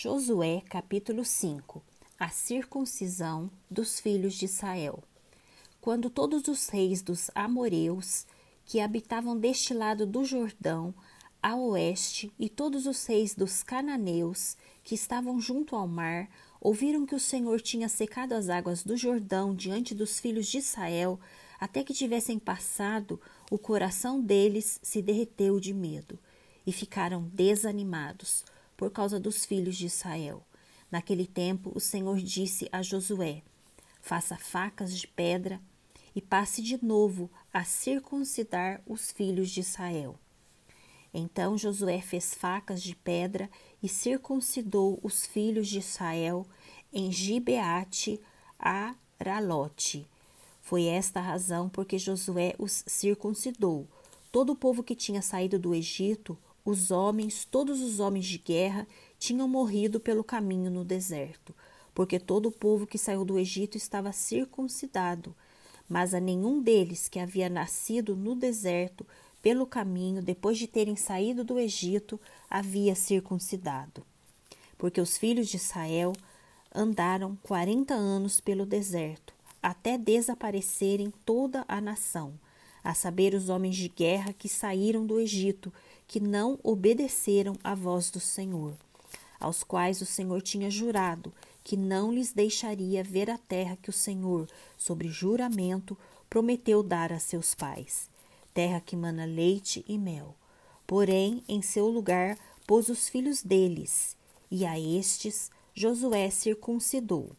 Josué capítulo 5 A circuncisão dos filhos de Israel. Quando todos os reis dos amoreus que habitavam deste lado do Jordão, a oeste, e todos os reis dos cananeus que estavam junto ao mar, ouviram que o Senhor tinha secado as águas do Jordão diante dos filhos de Israel, até que tivessem passado, o coração deles se derreteu de medo, e ficaram desanimados por causa dos filhos de Israel. Naquele tempo, o Senhor disse a Josué: Faça facas de pedra e passe de novo a circuncidar os filhos de Israel. Então Josué fez facas de pedra e circuncidou os filhos de Israel em Gibeate Aralote. Foi esta a razão porque Josué os circuncidou. Todo o povo que tinha saído do Egito os homens, todos os homens de guerra, tinham morrido pelo caminho no deserto, porque todo o povo que saiu do Egito estava circuncidado, mas a nenhum deles que havia nascido no deserto pelo caminho, depois de terem saído do Egito, havia circuncidado. Porque os filhos de Israel andaram quarenta anos pelo deserto, até desaparecerem toda a nação, a saber, os homens de guerra que saíram do Egito que não obedeceram à voz do Senhor, aos quais o Senhor tinha jurado que não lhes deixaria ver a terra que o Senhor, sobre juramento, prometeu dar a seus pais, terra que mana leite e mel. Porém, em seu lugar pôs os filhos deles, e a estes Josué circuncidou.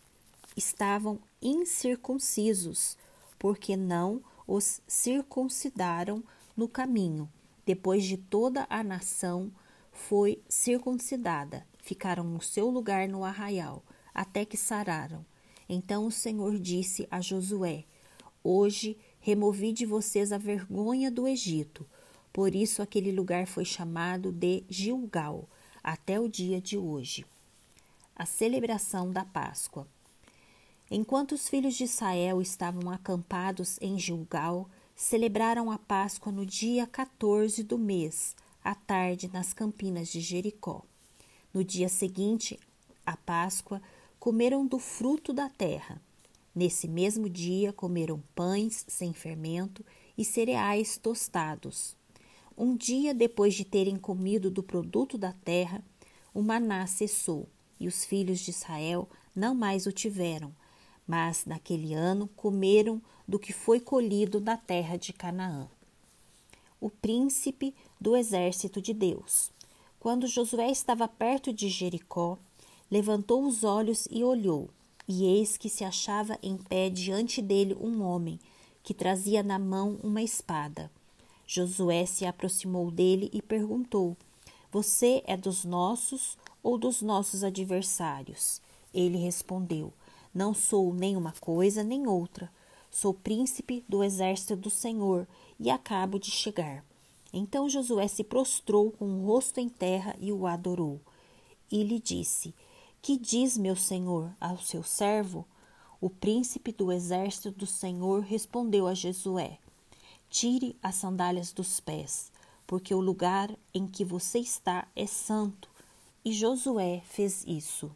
Estavam incircuncisos, porque não os circuncidaram no caminho, depois de toda a nação foi circuncidada, ficaram no seu lugar no arraial, até que sararam. Então o Senhor disse a Josué: Hoje removi de vocês a vergonha do Egito. Por isso aquele lugar foi chamado de Gilgal, até o dia de hoje. A celebração da Páscoa. Enquanto os filhos de Israel estavam acampados em Gilgal, celebraram a Páscoa no dia 14 do mês, à tarde, nas campinas de Jericó. No dia seguinte, à Páscoa, comeram do fruto da terra. Nesse mesmo dia, comeram pães sem fermento e cereais tostados. Um dia depois de terem comido do produto da terra, o maná cessou e os filhos de Israel não mais o tiveram, mas naquele ano comeram do que foi colhido da terra de Canaã. O príncipe do exército de Deus. Quando Josué estava perto de Jericó, levantou os olhos e olhou, e eis que se achava em pé diante dele um homem que trazia na mão uma espada. Josué se aproximou dele e perguntou: Você é dos nossos ou dos nossos adversários? Ele respondeu: não sou nem uma coisa nem outra. Sou príncipe do exército do Senhor e acabo de chegar. Então Josué se prostrou com o rosto em terra e o adorou. E lhe disse: Que diz meu senhor ao seu servo? O príncipe do exército do Senhor respondeu a Josué: Tire as sandálias dos pés, porque o lugar em que você está é santo. E Josué fez isso.